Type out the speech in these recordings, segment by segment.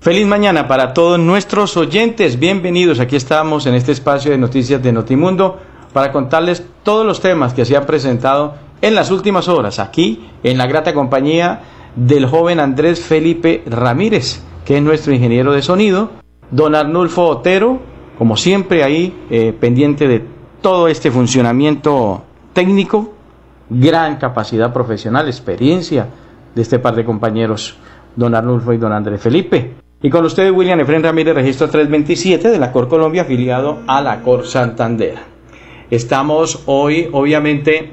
Feliz mañana para todos nuestros oyentes. Bienvenidos. Aquí estamos en este espacio de noticias de Notimundo para contarles todos los temas que se han presentado en las últimas horas aquí en la grata compañía del joven Andrés Felipe Ramírez, que es nuestro ingeniero de sonido, don Arnulfo Otero, como siempre ahí eh, pendiente de todo este funcionamiento técnico, gran capacidad profesional, experiencia de este par de compañeros, don Arnulfo y don Andrés Felipe. Y con ustedes, William Efren Ramírez, registro 327 de la Cor Colombia, afiliado a la Cor Santander. Estamos hoy, obviamente,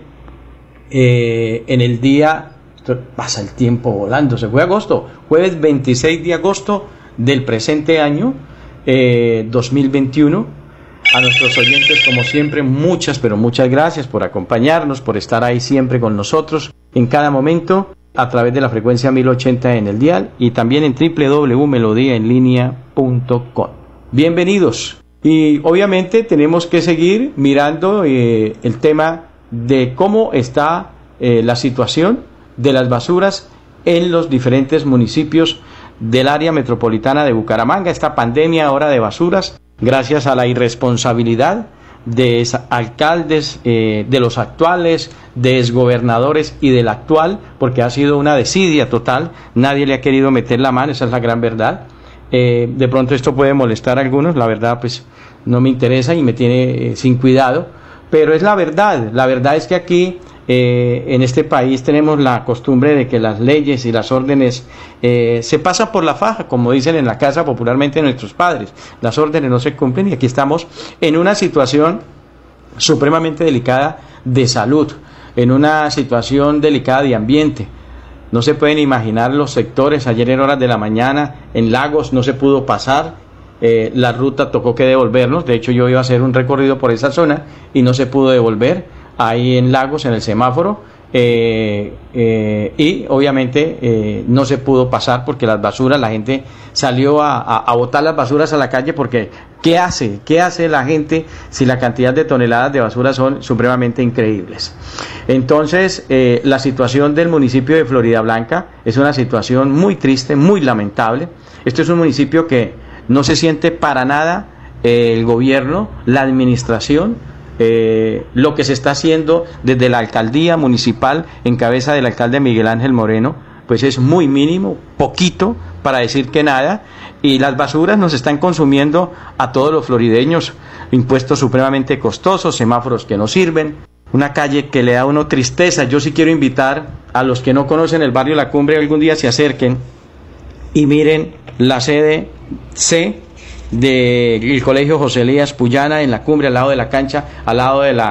eh, en el día, pasa el tiempo volando, se fue agosto, jueves 26 de agosto del presente año, 2021. Eh, a nuestros oyentes, como siempre, muchas, pero muchas gracias por acompañarnos, por estar ahí siempre con nosotros en cada momento a través de la frecuencia 1080 en el dial y también en www.melodiaenlinea.com. Bienvenidos. Y obviamente tenemos que seguir mirando eh, el tema de cómo está eh, la situación de las basuras en los diferentes municipios del área metropolitana de Bucaramanga. Esta pandemia ahora de basuras, gracias a la irresponsabilidad de alcaldes, eh, de los actuales, de exgobernadores y del actual, porque ha sido una desidia total, nadie le ha querido meter la mano, esa es la gran verdad. Eh, de pronto esto puede molestar a algunos, la verdad pues no me interesa y me tiene eh, sin cuidado, pero es la verdad, la verdad es que aquí eh, en este país tenemos la costumbre de que las leyes y las órdenes eh, se pasan por la faja, como dicen en la casa popularmente nuestros padres. Las órdenes no se cumplen y aquí estamos en una situación supremamente delicada de salud, en una situación delicada de ambiente. No se pueden imaginar los sectores, ayer en horas de la mañana en Lagos no se pudo pasar, eh, la ruta tocó que devolvernos, de hecho yo iba a hacer un recorrido por esa zona y no se pudo devolver ahí en Lagos, en el semáforo, eh, eh, y obviamente eh, no se pudo pasar porque las basuras, la gente salió a, botar las basuras a la calle porque ¿qué hace? ¿Qué hace la gente si la cantidad de toneladas de basura son supremamente increíbles? Entonces, la situación del municipio de Florida Blanca es una situación muy triste, muy lamentable. Esto es un municipio que no se siente para nada el gobierno, la administración, eh, lo que se está haciendo desde la alcaldía municipal en cabeza del alcalde Miguel Ángel Moreno, pues es muy mínimo, poquito, para decir que nada, y las basuras nos están consumiendo a todos los florideños, impuestos supremamente costosos, semáforos que no sirven, una calle que le da a uno tristeza. Yo sí quiero invitar a los que no conocen el barrio La Cumbre algún día se acerquen y miren la sede C del Colegio José Elías Puyana en la cumbre, al lado de la cancha, al lado del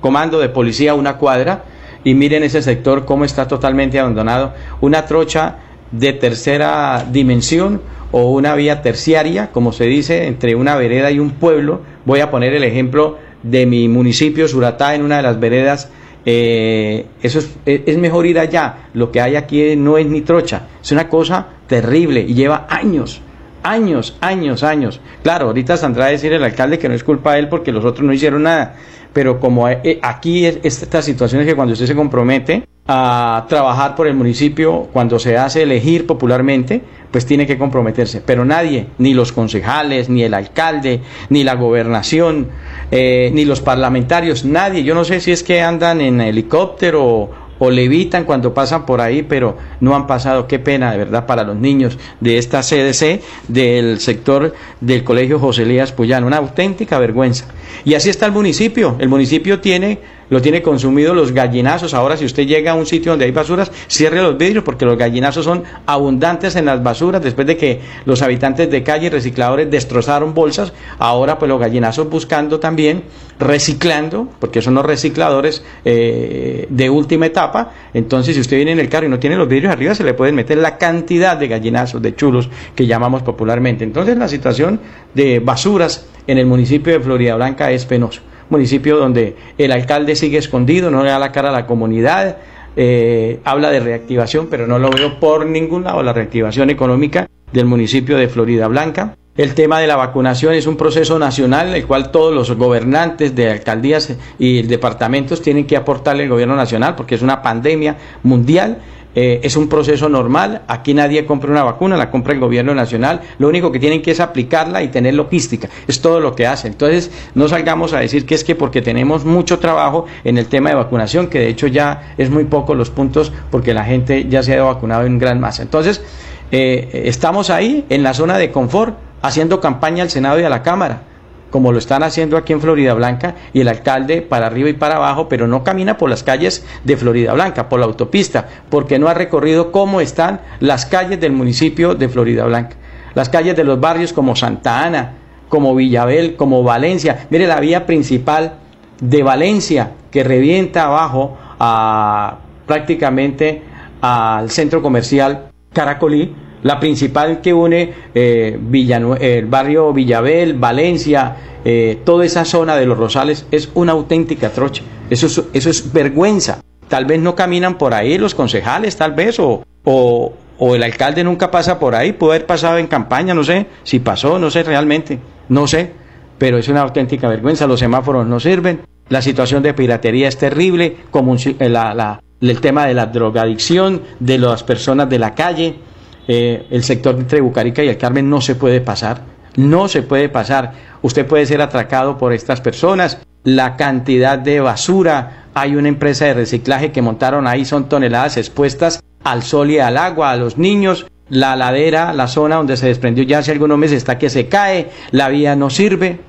comando de policía, una cuadra, y miren ese sector cómo está totalmente abandonado. Una trocha de tercera dimensión o una vía terciaria, como se dice, entre una vereda y un pueblo. Voy a poner el ejemplo de mi municipio, Suratá, en una de las veredas. Eh, eso es, es, mejor ir allá. Lo que hay aquí no es ni trocha, es una cosa terrible y lleva años años, años, años. Claro, ahorita saldrá a decir el alcalde que no es culpa de él porque los otros no hicieron nada, pero como eh, aquí es, esta situación es que cuando usted se compromete a trabajar por el municipio, cuando se hace elegir popularmente, pues tiene que comprometerse. Pero nadie, ni los concejales, ni el alcalde, ni la gobernación, eh, ni los parlamentarios, nadie. Yo no sé si es que andan en helicóptero o levitan cuando pasan por ahí, pero no han pasado. Qué pena, de verdad, para los niños de esta CDC, del sector del Colegio José Elías Puyán. Una auténtica vergüenza. Y así está el municipio. El municipio tiene lo tiene consumido los gallinazos. Ahora si usted llega a un sitio donde hay basuras, cierre los vidrios porque los gallinazos son abundantes en las basuras después de que los habitantes de calle y recicladores destrozaron bolsas. Ahora pues los gallinazos buscando también, reciclando, porque son los recicladores eh, de última etapa. Entonces si usted viene en el carro y no tiene los vidrios arriba, se le pueden meter la cantidad de gallinazos, de chulos que llamamos popularmente. Entonces la situación de basuras en el municipio de Florida Blanca es penoso municipio donde el alcalde sigue escondido, no le da la cara a la comunidad, eh, habla de reactivación, pero no lo veo por ningún lado, la reactivación económica del municipio de Florida Blanca. El tema de la vacunación es un proceso nacional el cual todos los gobernantes de alcaldías y departamentos tienen que aportarle al gobierno nacional porque es una pandemia mundial eh, es un proceso normal, aquí nadie compra una vacuna, la compra el gobierno nacional, lo único que tienen que es aplicarla y tener logística, es todo lo que hacen. Entonces, no salgamos a decir que es que porque tenemos mucho trabajo en el tema de vacunación, que de hecho ya es muy poco los puntos porque la gente ya se ha vacunado en gran masa. Entonces, eh, estamos ahí en la zona de confort, haciendo campaña al Senado y a la Cámara como lo están haciendo aquí en Florida Blanca, y el alcalde para arriba y para abajo, pero no camina por las calles de Florida Blanca, por la autopista, porque no ha recorrido cómo están las calles del municipio de Florida Blanca. Las calles de los barrios como Santa Ana, como Villabel, como Valencia. Mire la vía principal de Valencia que revienta abajo a, prácticamente al centro comercial Caracolí la principal que une eh, el barrio Villabel, Valencia, eh, toda esa zona de los Rosales es una auténtica trocha. Eso es, eso es vergüenza. Tal vez no caminan por ahí los concejales, tal vez, o, o, o el alcalde nunca pasa por ahí, puede haber pasado en campaña, no sé, si pasó, no sé realmente, no sé, pero es una auténtica vergüenza, los semáforos no sirven, la situación de piratería es terrible, como la, la, el tema de la drogadicción, de las personas de la calle, eh, el sector entre Bucarica y el Carmen no se puede pasar, no se puede pasar. Usted puede ser atracado por estas personas. La cantidad de basura, hay una empresa de reciclaje que montaron ahí, son toneladas expuestas al sol y al agua, a los niños. La ladera, la zona donde se desprendió ya hace algunos meses está que se cae, la vía no sirve,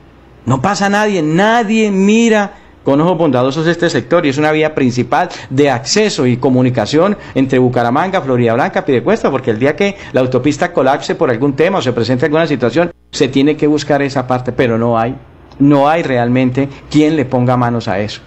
no pasa nadie, nadie mira con ojos bondadosos este sector y es una vía principal de acceso y comunicación entre Bucaramanga, Florida Blanca, Pidecuesta, porque el día que la autopista colapse por algún tema o se presente alguna situación, se tiene que buscar esa parte, pero no hay, no hay realmente quien le ponga manos a eso.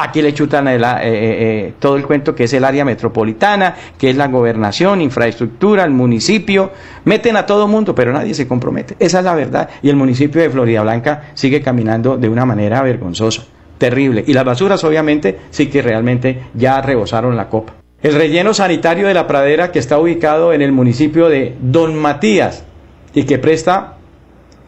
Aquí le chutan eh, eh, eh, todo el cuento que es el área metropolitana, que es la gobernación, infraestructura, el municipio. Meten a todo mundo, pero nadie se compromete. Esa es la verdad. Y el municipio de Florida Blanca sigue caminando de una manera vergonzosa terrible. Y las basuras obviamente sí que realmente ya rebosaron la copa. El relleno sanitario de la pradera que está ubicado en el municipio de Don Matías y que presta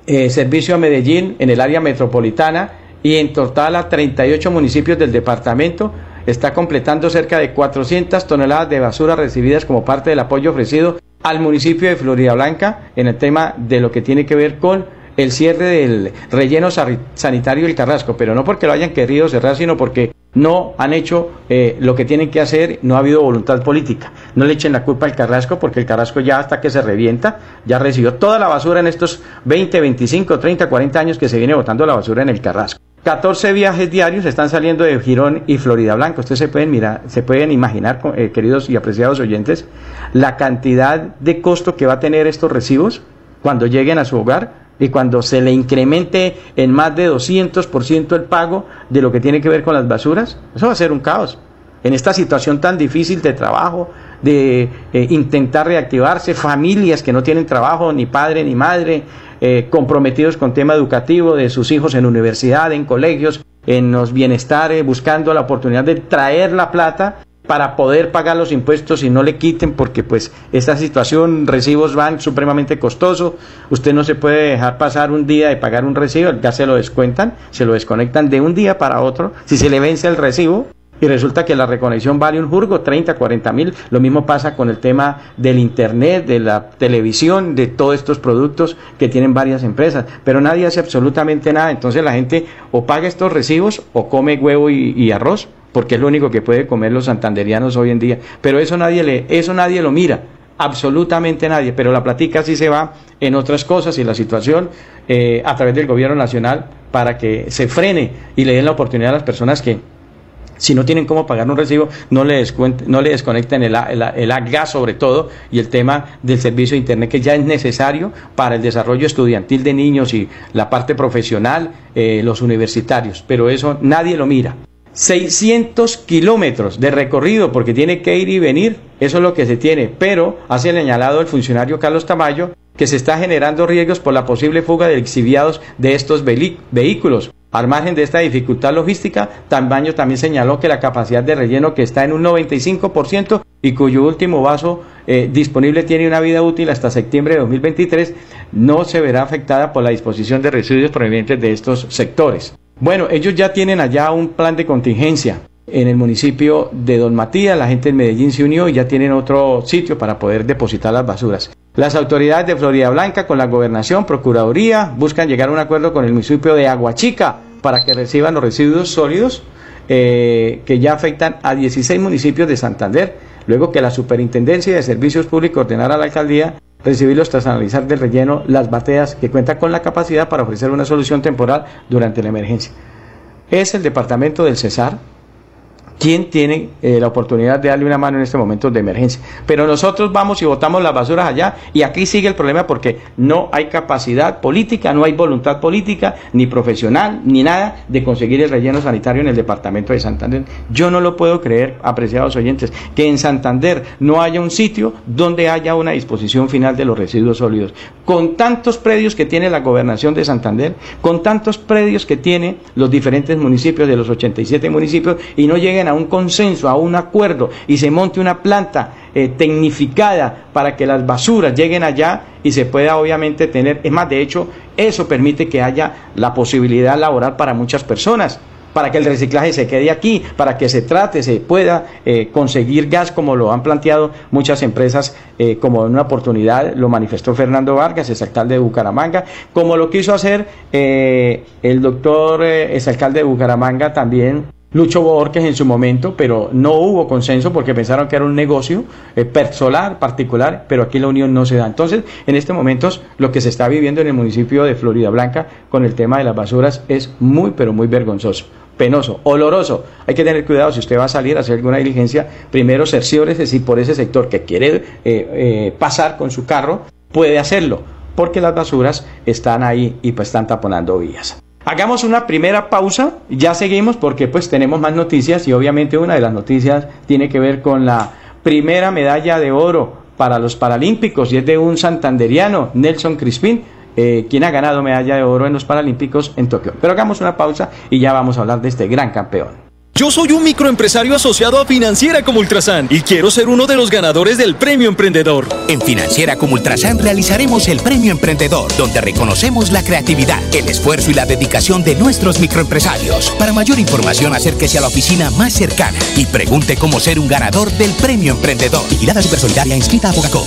eh, servicio a Medellín en el área metropolitana y en total a 38 municipios del departamento está completando cerca de 400 toneladas de basura recibidas como parte del apoyo ofrecido al municipio de Florida Blanca en el tema de lo que tiene que ver con el cierre del relleno sanitario del Carrasco, pero no porque lo hayan querido cerrar, sino porque no han hecho eh, lo que tienen que hacer, no ha habido voluntad política. No le echen la culpa al Carrasco, porque el Carrasco ya hasta que se revienta, ya recibió toda la basura en estos 20, 25, 30, 40 años que se viene botando la basura en el Carrasco. 14 viajes diarios están saliendo de Girón y Florida Blanca. Ustedes se pueden mirar, se pueden imaginar, eh, queridos y apreciados oyentes, la cantidad de costo que va a tener estos recibos cuando lleguen a su hogar y cuando se le incremente en más de 200% el pago de lo que tiene que ver con las basuras, eso va a ser un caos. En esta situación tan difícil de trabajo, de eh, intentar reactivarse, familias que no tienen trabajo, ni padre ni madre, eh, comprometidos con tema educativo de sus hijos en universidad, en colegios, en los bienestares, buscando la oportunidad de traer la plata para poder pagar los impuestos y no le quiten porque pues esta situación, recibos van supremamente costoso, usted no se puede dejar pasar un día de pagar un recibo, ya se lo descuentan, se lo desconectan de un día para otro, si se le vence el recibo y resulta que la reconexión vale un jurgo, 30, 40 mil, lo mismo pasa con el tema del internet, de la televisión, de todos estos productos que tienen varias empresas, pero nadie hace absolutamente nada, entonces la gente o paga estos recibos o come huevo y arroz porque es lo único que puede comer los santanderianos hoy en día. Pero eso nadie, le, eso nadie lo mira, absolutamente nadie. Pero la platica sí se va en otras cosas y la situación eh, a través del gobierno nacional para que se frene y le den la oportunidad a las personas que Si no tienen cómo pagar un recibo, no le, no le desconecten el, el, gas sobre todo y el tema del servicio de Internet que ya es necesario para el desarrollo estudiantil de niños y la parte profesional, eh, los universitarios. Pero eso nadie lo mira. 600 kilómetros de recorrido porque tiene que ir y venir, eso es lo que se tiene, pero hace señalado el funcionario Carlos Tamayo que se está generando riesgos por la posible fuga de exhibiados de estos vehículos. Al margen de esta dificultad logística, Tamayo también señaló que la capacidad de relleno que está en un 95% y cuyo último vaso eh, disponible tiene una vida útil hasta septiembre de 2023, no se verá afectada por la disposición de residuos provenientes de estos sectores. Bueno, ellos ya tienen allá un plan de contingencia en el municipio de Don Matías, la gente en Medellín se unió y ya tienen otro sitio para poder depositar las basuras. Las autoridades de Florida Blanca con la gobernación, procuraduría, buscan llegar a un acuerdo con el municipio de Aguachica para que reciban los residuos sólidos eh, que ya afectan a 16 municipios de Santander, luego que la Superintendencia de Servicios Públicos ordenara a la alcaldía recibirlos tras analizar del relleno las bateas que cuentan con la capacidad para ofrecer una solución temporal durante la emergencia. Es el departamento del Cesar ¿Quién tiene eh, la oportunidad de darle una mano en este momento de emergencia? Pero nosotros vamos y botamos las basuras allá y aquí sigue el problema porque no hay capacidad política, no hay voluntad política, ni profesional, ni nada de conseguir el relleno sanitario en el departamento de Santander. Yo no lo puedo creer, apreciados oyentes, que en Santander no haya un sitio donde haya una disposición final de los residuos sólidos. Con tantos predios que tiene la gobernación de Santander, con tantos predios que tiene los diferentes municipios de los 87 municipios y no lleguen a un consenso, a un acuerdo y se monte una planta eh, tecnificada para que las basuras lleguen allá y se pueda obviamente tener, es más, de hecho, eso permite que haya la posibilidad laboral para muchas personas para que el reciclaje se quede aquí, para que se trate, se pueda eh, conseguir gas como lo han planteado muchas empresas eh, como una oportunidad, lo manifestó Fernando Vargas, es alcalde de Bucaramanga, como lo quiso hacer el doctor, es alcalde de Bucaramanga también Lucho Borges en su momento, pero no hubo consenso porque pensaron que era un negocio eh, personal, particular, pero aquí la unión no se da. Entonces, en este momento, lo que se está viviendo en el municipio de Florida Blanca con el tema de las basuras es muy, pero muy vergonzoso, penoso, oloroso. Hay que tener cuidado si usted va a salir a hacer alguna diligencia, primero cerciórese si por ese sector que quiere eh, eh, pasar con su carro, puede hacerlo, porque las basuras están ahí y pues están taponando vías. Hagamos una primera pausa, ya seguimos porque pues tenemos más noticias y obviamente una de las noticias tiene que ver con la primera medalla de oro para los Paralímpicos y es de un santanderiano, Nelson Crispín, eh, quien ha ganado medalla de oro en los Paralímpicos en Tokio. Pero hagamos una pausa y ya vamos a hablar de este gran campeón. Yo soy un microempresario asociado a Financiera como Ultrasan y quiero ser uno de los ganadores del Premio Emprendedor. En Financiera como Ultrasan realizaremos el Premio Emprendedor, donde reconocemos la creatividad, el esfuerzo y la dedicación de nuestros microempresarios. Para mayor información, acérquese a la oficina más cercana y pregunte cómo ser un ganador del Premio Emprendedor. Vigilada Supersolidaria inscrita a Bogacop.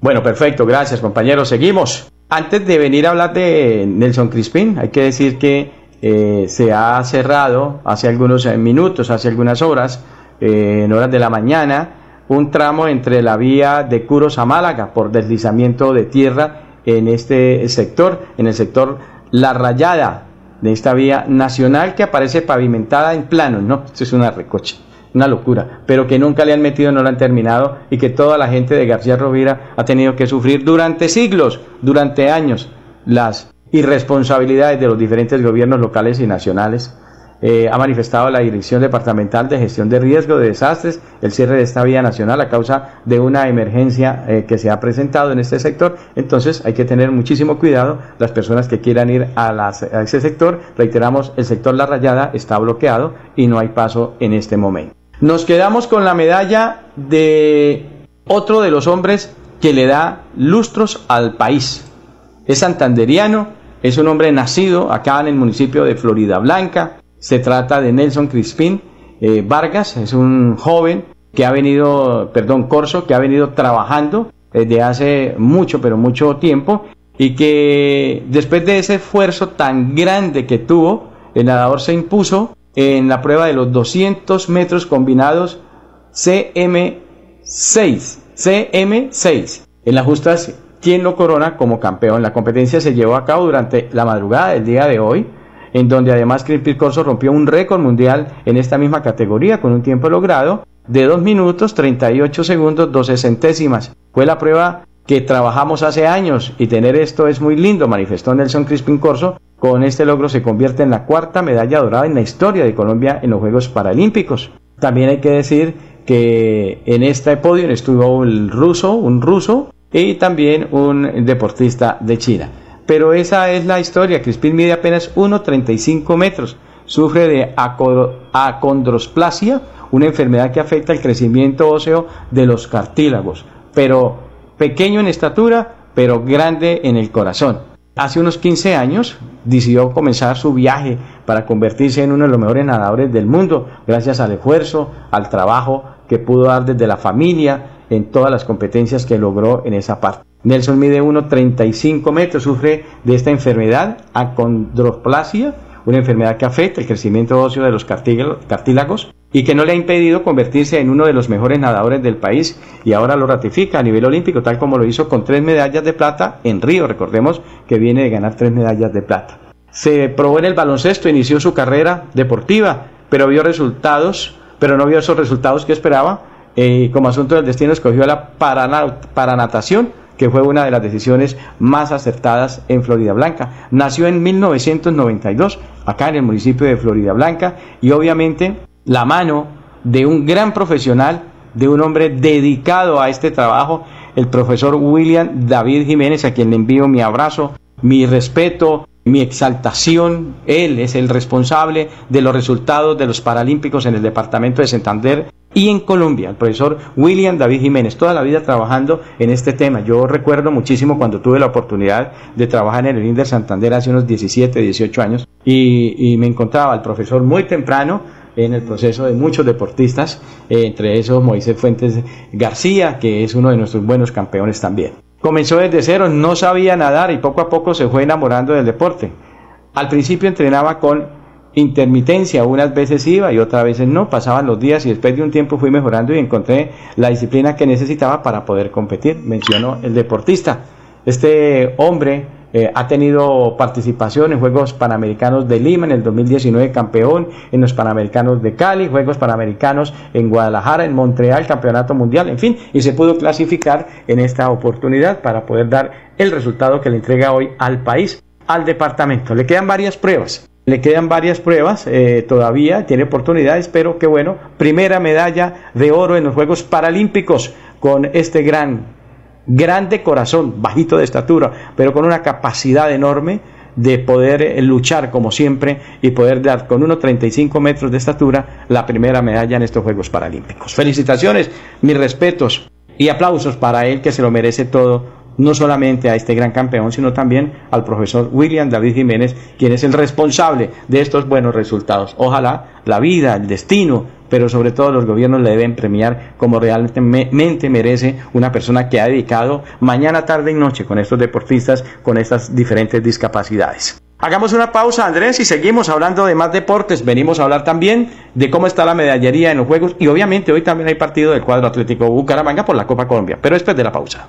Bueno, perfecto, gracias compañeros. Seguimos. Antes de venir a hablar de Nelson Crispín, hay que decir que eh, se ha cerrado hace algunos eh, minutos, hace algunas horas, eh, en horas de la mañana, un tramo entre la vía de Curos a Málaga por deslizamiento de tierra en este sector, en el sector La Rayada de esta vía nacional que aparece pavimentada en plano, ¿no? Esto es una recoche, una locura, pero que nunca le han metido, no la han terminado y que toda la gente de García Rovira ha tenido que sufrir durante siglos, durante años, las irresponsabilidades de los diferentes gobiernos locales y nacionales. Eh, ha manifestado la Dirección Departamental de Gestión de Riesgo de Desastres el cierre de esta vía nacional a causa de una emergencia eh, que se ha presentado en este sector. Entonces hay que tener muchísimo cuidado las personas que quieran ir a ese sector. Reiteramos, el sector La Rayada está bloqueado y no hay paso en este momento. Nos quedamos con la medalla de otro de los hombres que le da lustros al país. Es santanderiano, es un hombre nacido acá en el municipio de Florida Blanca. Se trata de Nelson Crispín eh, Vargas, es un joven que ha venido, perdón, Corso, que ha venido trabajando desde hace mucho, pero mucho tiempo y que después de ese esfuerzo tan grande que tuvo, el nadador se impuso en la prueba de los 200 metros combinados CM6, CM6. En las justas quien lo corona como campeón. La competencia se llevó a cabo durante la madrugada del día de hoy en donde además Crispin Corso rompió un récord mundial en esta misma categoría con un tiempo logrado de 2 minutos 38 segundos 12 centésimas. Fue la prueba que trabajamos hace años y tener esto es muy lindo, manifestó Nelson Crispin Corso. Con este logro se convierte en la cuarta medalla dorada en la historia de Colombia en los Juegos Paralímpicos. También hay que decir que en este podio estuvo el ruso, un ruso y también un deportista de China. Pero esa es la historia. Crispin mide apenas 1,35 metros. Sufre de acondrosplasia, una enfermedad que afecta el crecimiento óseo de los cartílagos. Pero pequeño en estatura, pero grande en el corazón. Hace unos 15 años decidió comenzar su viaje para convertirse en uno de los mejores nadadores del mundo, gracias al esfuerzo, al trabajo que pudo dar desde la familia, en todas las competencias que logró en esa parte. Nelson mide 1,35 metros, sufre de esta enfermedad, acondroplasia, una enfermedad que afecta el crecimiento óseo de los cartílagos y que no le ha impedido convertirse en uno de los mejores nadadores del país y ahora lo ratifica a nivel olímpico, tal como lo hizo con tres medallas de plata en Río. Recordemos que viene de ganar tres medallas de plata. Se probó en el baloncesto, inició su carrera deportiva, pero resultados, pero no vio esos resultados que esperaba. Eh, como asunto del destino escogió la paranatación que fue una de las decisiones más acertadas en Florida Blanca. Nació en 1992, acá en el municipio de Florida Blanca, y obviamente la mano de un gran profesional, de un hombre dedicado a este trabajo, el profesor William David Jiménez, a quien le envío mi abrazo, mi respeto, mi exaltación. Él es el responsable de los resultados de los Paralímpicos en el departamento de Santander y en Colombia, el profesor William David Jiménez, toda la vida trabajando en este tema. Yo recuerdo muchísimo cuando tuve la oportunidad de trabajar en el INDER Santander hace unos 17, 18 años y, me encontraba el profesor muy temprano en el proceso de muchos deportistas, entre esos Moisés Fuentes García, que es uno de nuestros buenos campeones también. Comenzó desde cero, no sabía nadar y poco a poco se fue enamorando del deporte. Al principio entrenaba con intermitencia, unas veces iba y otras veces no, pasaban los días y después de un tiempo fui mejorando y encontré la disciplina que necesitaba para poder competir, mencionó el deportista. Este hombre eh, ha tenido participación en Juegos Panamericanos de Lima en el 2019, campeón en los Panamericanos de Cali, Juegos Panamericanos en Guadalajara, en Montreal, Campeonato Mundial, en fin, y se pudo clasificar en esta oportunidad para poder dar el resultado que le entrega hoy al país, al departamento. Le quedan varias pruebas. Le quedan varias pruebas eh, todavía, tiene oportunidades, pero qué bueno, primera medalla de oro en los Juegos Paralímpicos con este gran, grande corazón, bajito de estatura, pero con una capacidad enorme de poder eh, luchar como siempre y poder dar con unos 35 metros de estatura la primera medalla en estos Juegos Paralímpicos. Felicitaciones, mis respetos y aplausos para él que se lo merece todo no solamente a este gran campeón, sino también al profesor William David Jiménez, quien es el responsable de estos buenos resultados. Ojalá la vida, el destino, pero sobre todo los gobiernos le deben premiar como realmente merece una persona que ha dedicado mañana, tarde y noche con estos deportistas, con estas diferentes discapacidades. Hagamos una pausa, Andrés, y seguimos hablando de más deportes. Venimos a hablar también de cómo está la medallería en los Juegos y obviamente hoy también hay partido del cuadro atlético Bucaramanga por la Copa Colombia, pero después de la pausa.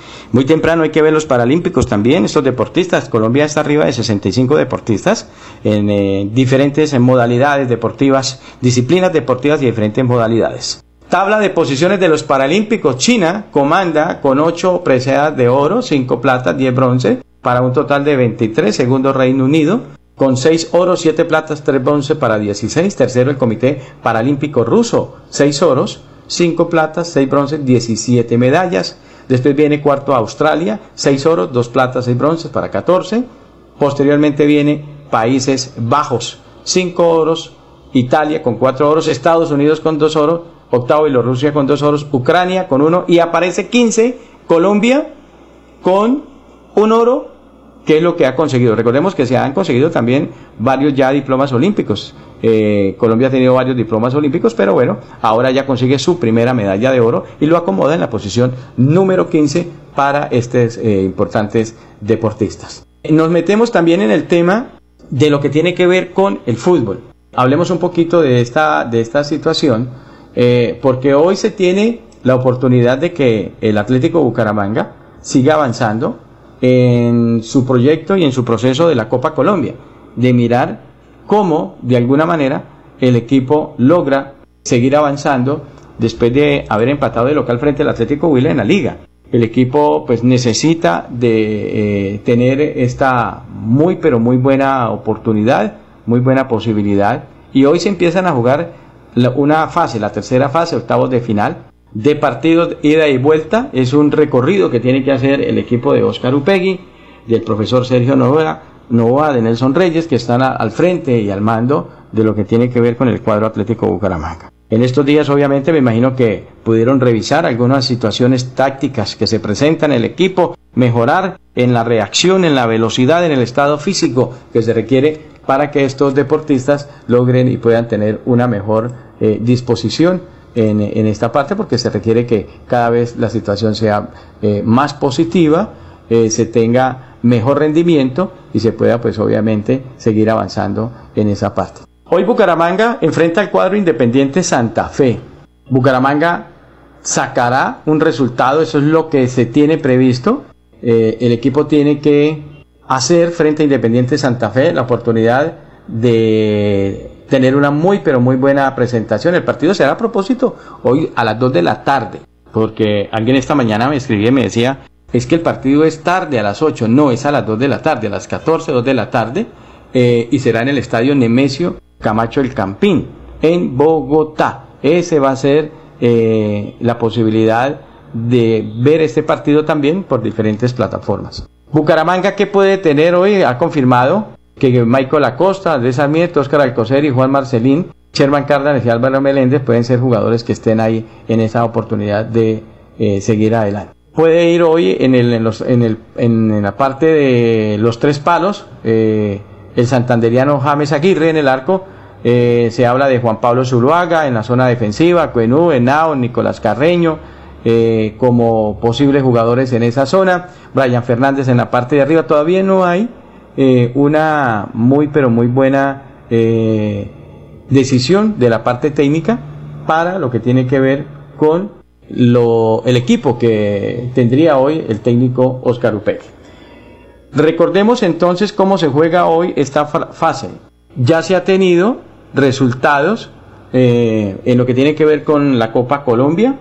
muy temprano hay que ver los Paralímpicos también, estos deportistas. Colombia está arriba de 65 deportistas en eh, diferentes modalidades deportivas, disciplinas deportivas y diferentes modalidades. Tabla de posiciones de los Paralímpicos. China comanda con 8 preseas de oro, 5 platas, 10 bronce, para un total de 23. Segundo Reino Unido, con 6 oros, 7 platas, 3 bronce para 16. Tercero el Comité Paralímpico Ruso, 6 oros, 5 platas, 6 bronces, 17 medallas. Después viene cuarto Australia, 6 oros, 2 platas, 6 bronces para 14. Posteriormente viene Países Bajos, 5 oros, Italia con 4 oros, Estados Unidos con 2 oros, octavo Bielorrusia con 2 oros, Ucrania con 1 y aparece 15 Colombia con 1 oro ¿Qué es lo que ha conseguido? Recordemos que se han conseguido también varios ya diplomas olímpicos. Eh, Colombia ha tenido varios diplomas olímpicos, pero bueno, ahora ya consigue su primera medalla de oro y lo acomoda en la posición número 15 para estos eh, importantes deportistas. Nos metemos también en el tema de lo que tiene que ver con el fútbol. Hablemos un poquito de esta, de esta situación, eh, porque hoy se tiene la oportunidad de que el Atlético Bucaramanga siga avanzando en su proyecto y en su proceso de la Copa Colombia, de mirar cómo, de alguna manera, el equipo logra seguir avanzando después de haber empatado de local frente al Atlético Huila en la liga. El equipo pues necesita de eh, tener esta muy pero muy buena oportunidad, muy buena posibilidad y hoy se empiezan a jugar una fase, la tercera fase, octavos de final, de partidos ida y vuelta. Es un recorrido que tiene que hacer el equipo de Oscar Upegui, del profesor Sergio Novoa, de Nelson Reyes, que están al frente y al mando de lo que tiene que ver con el cuadro Atlético Bucaramanga. En estos días, obviamente, me imagino que pudieron revisar algunas situaciones tácticas que se presentan en el equipo, mejorar en la reacción, en la velocidad, en el estado físico que se requiere para que estos deportistas logren y puedan tener una mejor eh, disposición en, esta parte porque se requiere que cada vez la situación sea eh, más positiva, eh, se tenga mejor rendimiento y se pueda pues obviamente seguir avanzando en esa parte. Hoy Bucaramanga enfrenta al cuadro Independiente Santa Fe. Bucaramanga sacará un resultado, eso es lo que se tiene previsto. Eh, el equipo tiene que hacer frente a Independiente Santa Fe la oportunidad de tener una muy pero muy buena presentación. El partido será a propósito hoy a las 2 de la tarde, porque alguien esta mañana me escribía y me decía, es que el partido es tarde a las 8, no, es a las 2 de la tarde, a las 14, 2 de la tarde, eh, y será en el estadio Nemesio Camacho El Campín, en Bogotá. Ese va a ser eh, la posibilidad de ver este partido también por diferentes plataformas. Bucaramanga, ¿qué puede tener hoy? Ha confirmado que Michael Acosta, Andrés Sarmiento, Oscar Alcocer y Juan Marcelín, Sherman Cárdenas y Álvaro Meléndez pueden ser jugadores que estén ahí en esa oportunidad de eh, seguir adelante. Puede ir hoy en, el, en, los, en, el, en, la parte de los tres palos, eh, el santanderiano James Aguirre en el arco, eh, se habla de Juan Pablo Zuluaga en la zona defensiva, Cuenú, Henao, Nicolás Carreño, como posibles jugadores en esa zona, Brian Fernández en la parte de arriba, todavía no hay eh, una muy pero muy buena eh, decisión de la parte técnica para lo que tiene que ver con lo, el equipo que tendría hoy el técnico Oscar Upec. Recordemos entonces cómo se juega hoy esta fase. Ya se ha tenido resultados eh, en lo que tiene que ver con la Copa Colombia,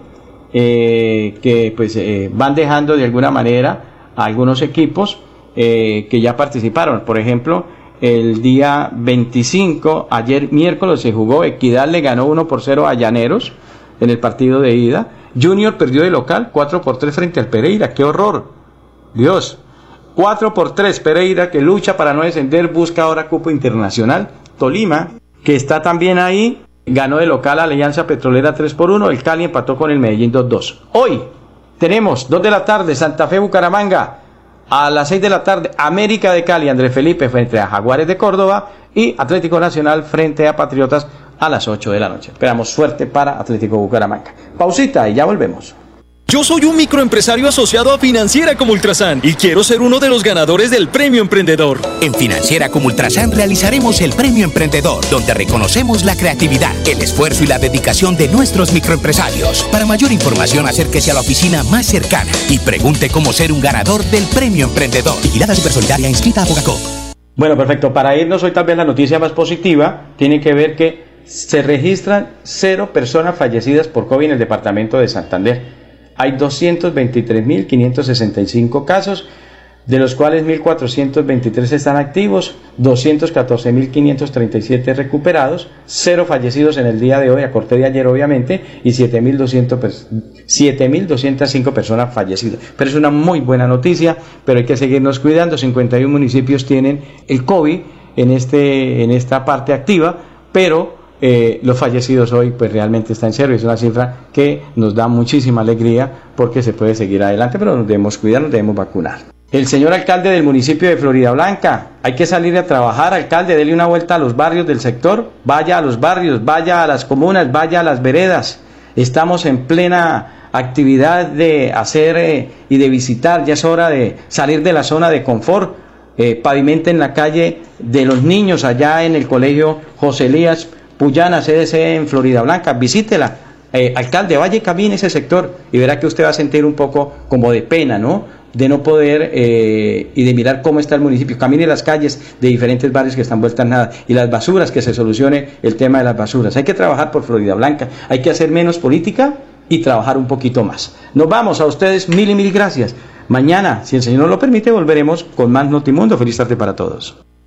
que pues van dejando de alguna manera a algunos equipos eh, que ya participaron. Por ejemplo, el día 25, ayer miércoles se jugó, Equidad le ganó 1 por 0 a Llaneros en el partido de ida. Junior perdió de local 4 por 3 frente al Pereira, qué horror. Dios. 4 por 3 Pereira que lucha para no descender, busca ahora cupo internacional. Tolima, que está también ahí, ganó de local a Alianza Petrolera 3 por 1, el Cali empató con el Medellín 2-2. Hoy tenemos 2 de la tarde, Santa Fe Bucaramanga, a las 6 de la tarde, América de Cali, Andrés Felipe frente a Jaguares de Córdoba y Atlético Nacional frente a Patriotas a las 8 de la noche. Esperamos suerte para Atlético Bucaramanga. Pausita y ya volvemos. Yo soy un microempresario asociado a Financiera como Ultrasan y quiero ser uno de los ganadores del Premio Emprendedor. En Financiera como Ultrasan realizaremos el Premio Emprendedor, donde reconocemos la creatividad, el esfuerzo y la dedicación de nuestros microempresarios. Para mayor información, acérquese a la oficina más cercana y pregunte cómo ser un ganador del Premio Emprendedor. Vigilada Supersolidaria inscrita a Bogacop. Bueno, perfecto. Para irnos hoy también la noticia más positiva tiene que ver que se registran cero personas fallecidas por COVID en el departamento de Santander hay 223.565 casos, de los cuales 1.423 están activos, 214.537 recuperados, cero fallecidos en el día de hoy, a corte de ayer obviamente, y 7.205 personas fallecidas. Pero es una muy buena noticia, pero hay que seguirnos cuidando. 51 municipios tienen el COVID en, este, en esta parte activa, pero eh, los fallecidos hoy pues realmente están en cero. Es una cifra que nos da muchísima alegría porque se puede seguir adelante, pero nos debemos cuidar, nos debemos vacunar. El señor alcalde del municipio de Florida Blanca, hay que salir a trabajar, alcalde, dele una vuelta a los barrios del sector, vaya a los barrios, vaya a las comunas, vaya a las veredas. Estamos en plena actividad de hacer eh, y de visitar, ya es hora de salir de la zona de confort. Eh, pavimenten la calle de los niños allá en el colegio José Elías Puyana, CDC en Florida Blanca, visítela. Eh, alcalde, vaya camine ese sector y verá que usted va a sentir un poco como de pena, ¿no? de no poder eh, y de mirar cómo está el municipio. Camine las calles de diferentes barrios que están vueltas nada y las basuras, que se solucione el tema de las basuras. Hay que trabajar por Florida Blanca, hay que hacer menos política y trabajar un poquito más. Nos vamos a ustedes, mil y mil gracias. Mañana, si el Señor nos lo permite, volveremos con más Notimundo. Feliz tarde para todos.